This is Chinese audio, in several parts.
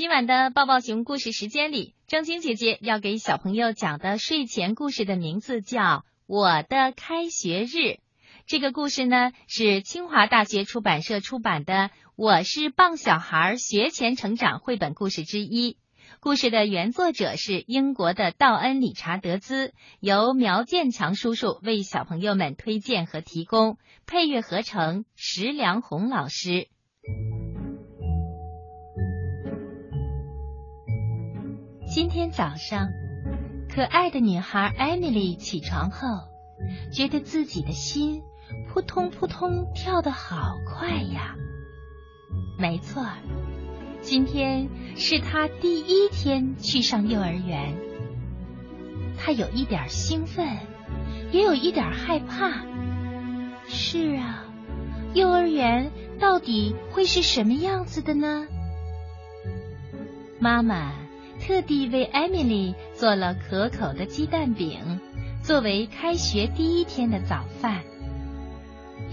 今晚的抱抱熊故事时间里，正晶姐姐要给小朋友讲的睡前故事的名字叫《我的开学日》。这个故事呢是清华大学出版社出版的《我是棒小孩学前成长绘本故事之一》。故事的原作者是英国的道恩·理查德兹，由苗建强叔叔为小朋友们推荐和提供，配乐合成石良红老师。今天早上，可爱的女孩艾米丽起床后，觉得自己的心扑通扑通跳得好快呀。没错，今天是她第一天去上幼儿园，她有一点兴奋，也有一点害怕。是啊，幼儿园到底会是什么样子的呢？妈妈。特地为艾米丽做了可口的鸡蛋饼，作为开学第一天的早饭。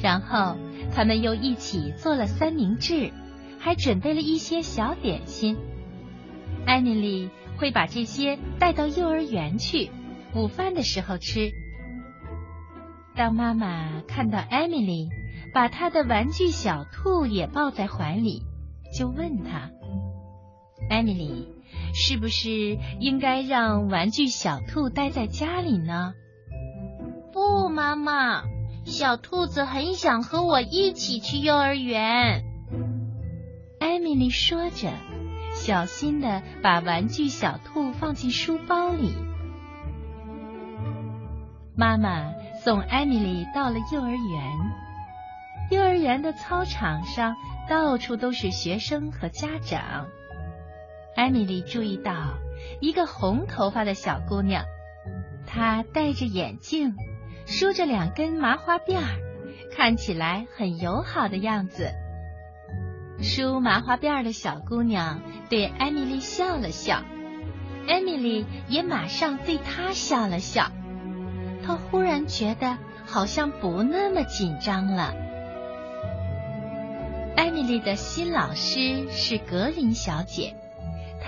然后他们又一起做了三明治，还准备了一些小点心。艾米丽会把这些带到幼儿园去，午饭的时候吃。当妈妈看到艾米丽把她的玩具小兔也抱在怀里，就问她：“艾米丽。”是不是应该让玩具小兔待在家里呢？不，妈妈，小兔子很想和我一起去幼儿园。艾米丽说着，小心的把玩具小兔放进书包里。妈妈送艾米丽到了幼儿园。幼儿园的操场上到处都是学生和家长。艾米丽注意到一个红头发的小姑娘，她戴着眼镜，梳着两根麻花辫儿，看起来很友好的样子。梳麻花辫儿的小姑娘对艾米丽笑了笑，艾米丽也马上对她笑了笑。她忽然觉得好像不那么紧张了。艾米丽的新老师是格林小姐。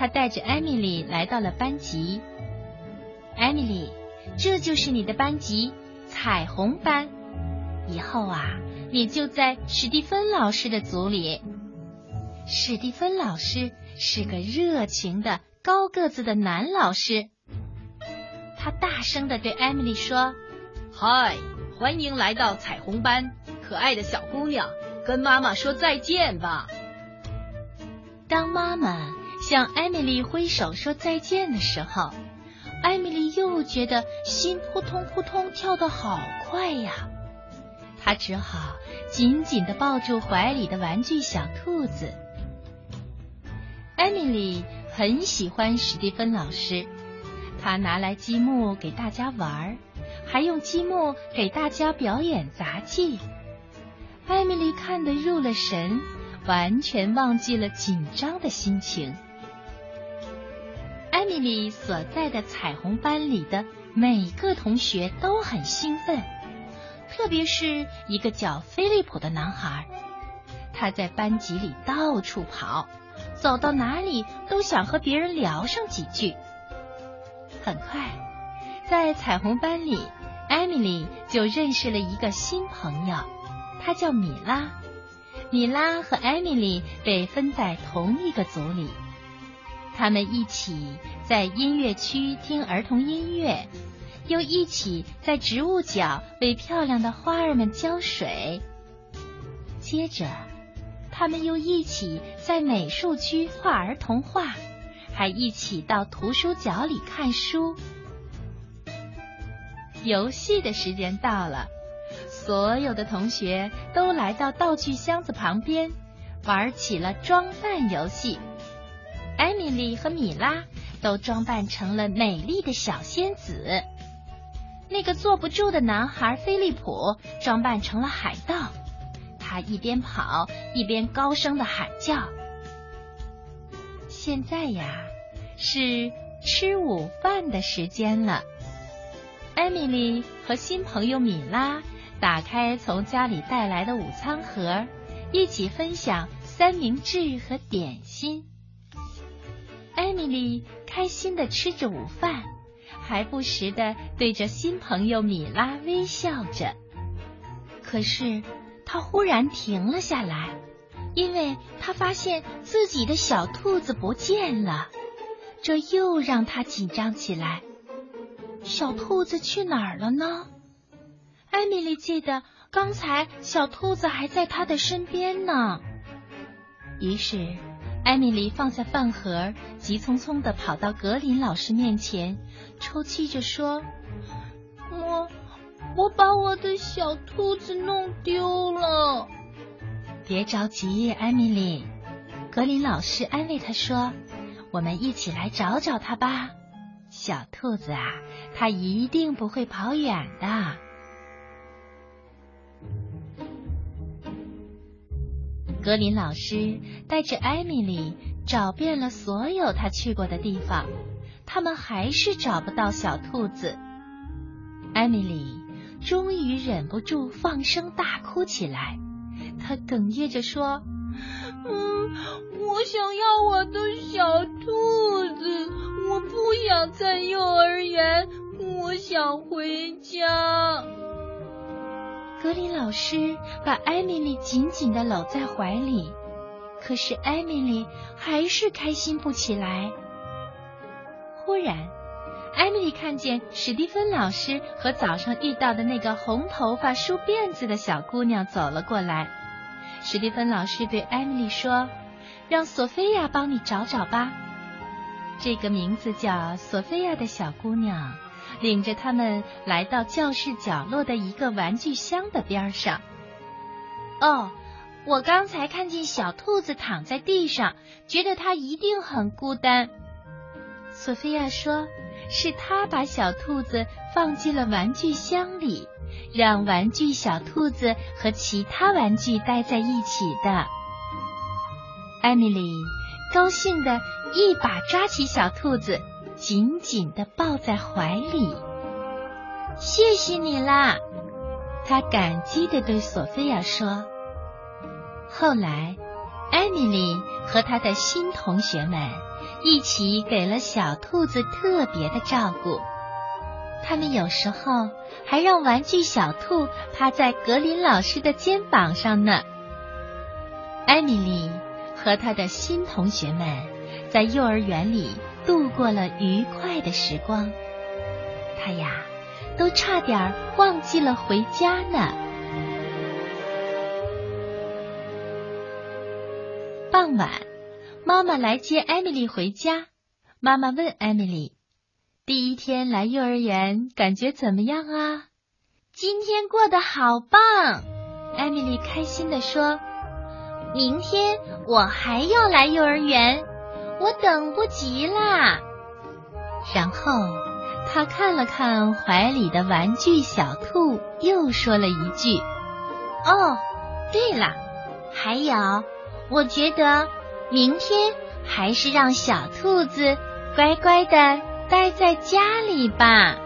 他带着艾米丽来到了班级。艾米丽，这就是你的班级——彩虹班。以后啊，你就在史蒂芬老师的组里。史蒂芬老师是个热情的、高个子的男老师。他大声的对艾米丽说：“嗨，欢迎来到彩虹班，可爱的小姑娘，跟妈妈说再见吧。”当妈妈。向艾米丽挥手说再见的时候，艾米丽又觉得心扑通扑通跳得好快呀。她只好紧紧的抱住怀里的玩具小兔子。艾米丽很喜欢史蒂芬老师，他拿来积木给大家玩，还用积木给大家表演杂技。艾米丽看得入了神，完全忘记了紧张的心情。艾米丽所在的彩虹班里的每个同学都很兴奋，特别是一个叫菲利普的男孩，他在班级里到处跑，走到哪里都想和别人聊上几句。很快，在彩虹班里，艾米丽就认识了一个新朋友，她叫米拉。米拉和艾米丽被分在同一个组里。他们一起在音乐区听儿童音乐，又一起在植物角为漂亮的花儿们浇水。接着，他们又一起在美术区画儿童画，还一起到图书角里看书。游戏的时间到了，所有的同学都来到道具箱子旁边，玩起了装扮游戏。艾米丽和米拉都装扮成了美丽的小仙子，那个坐不住的男孩菲利普装扮成了海盗，他一边跑一边高声的喊叫。现在呀，是吃午饭的时间了。艾米丽和新朋友米拉打开从家里带来的午餐盒，一起分享三明治和点心。艾米丽开心的吃着午饭，还不时的对着新朋友米拉微笑着。可是，她忽然停了下来，因为她发现自己的小兔子不见了，这又让她紧张起来。小兔子去哪儿了呢？艾米丽记得刚才小兔子还在她的身边呢。于是，艾米丽放下饭盒，急匆匆的跑到格林老师面前，抽泣着说：“我我把我的小兔子弄丢了。”别着急，艾米丽，格林老师安慰她说：“我们一起来找找它吧。小兔子啊，它一定不会跑远的。”格林老师带着艾米丽找遍了所有他去过的地方，他们还是找不到小兔子。艾米丽终于忍不住放声大哭起来，她哽咽着说：“嗯，我想要我的小兔子，我不想在幼儿园，我想回家。”格林老师把艾米丽紧紧的搂在怀里，可是艾米丽还是开心不起来。忽然，艾米丽看见史蒂芬老师和早上遇到的那个红头发、梳辫子的小姑娘走了过来。史蒂芬老师对艾米丽说：“让索菲亚帮你找找吧。”这个名字叫索菲亚的小姑娘。领着他们来到教室角落的一个玩具箱的边上。哦，我刚才看见小兔子躺在地上，觉得它一定很孤单。索菲亚说：“是他把小兔子放进了玩具箱里，让玩具小兔子和其他玩具待在一起的。”艾米丽高兴的一把抓起小兔子。紧紧的抱在怀里，谢谢你啦！他感激的对索菲亚说。后来，艾米丽和她的新同学们一起给了小兔子特别的照顾，他们有时候还让玩具小兔趴在格林老师的肩膀上呢。艾米丽和她的新同学们在幼儿园里。度过了愉快的时光，他呀，都差点忘记了回家呢。傍晚，妈妈来接艾米丽回家。妈妈问艾米丽：“第一天来幼儿园，感觉怎么样啊？”今天过得好棒，艾米丽开心的说：“明天我还要来幼儿园。”我等不及啦！然后他看了看怀里的玩具小兔，又说了一句：“哦，对了，还有，我觉得明天还是让小兔子乖乖的待在家里吧。”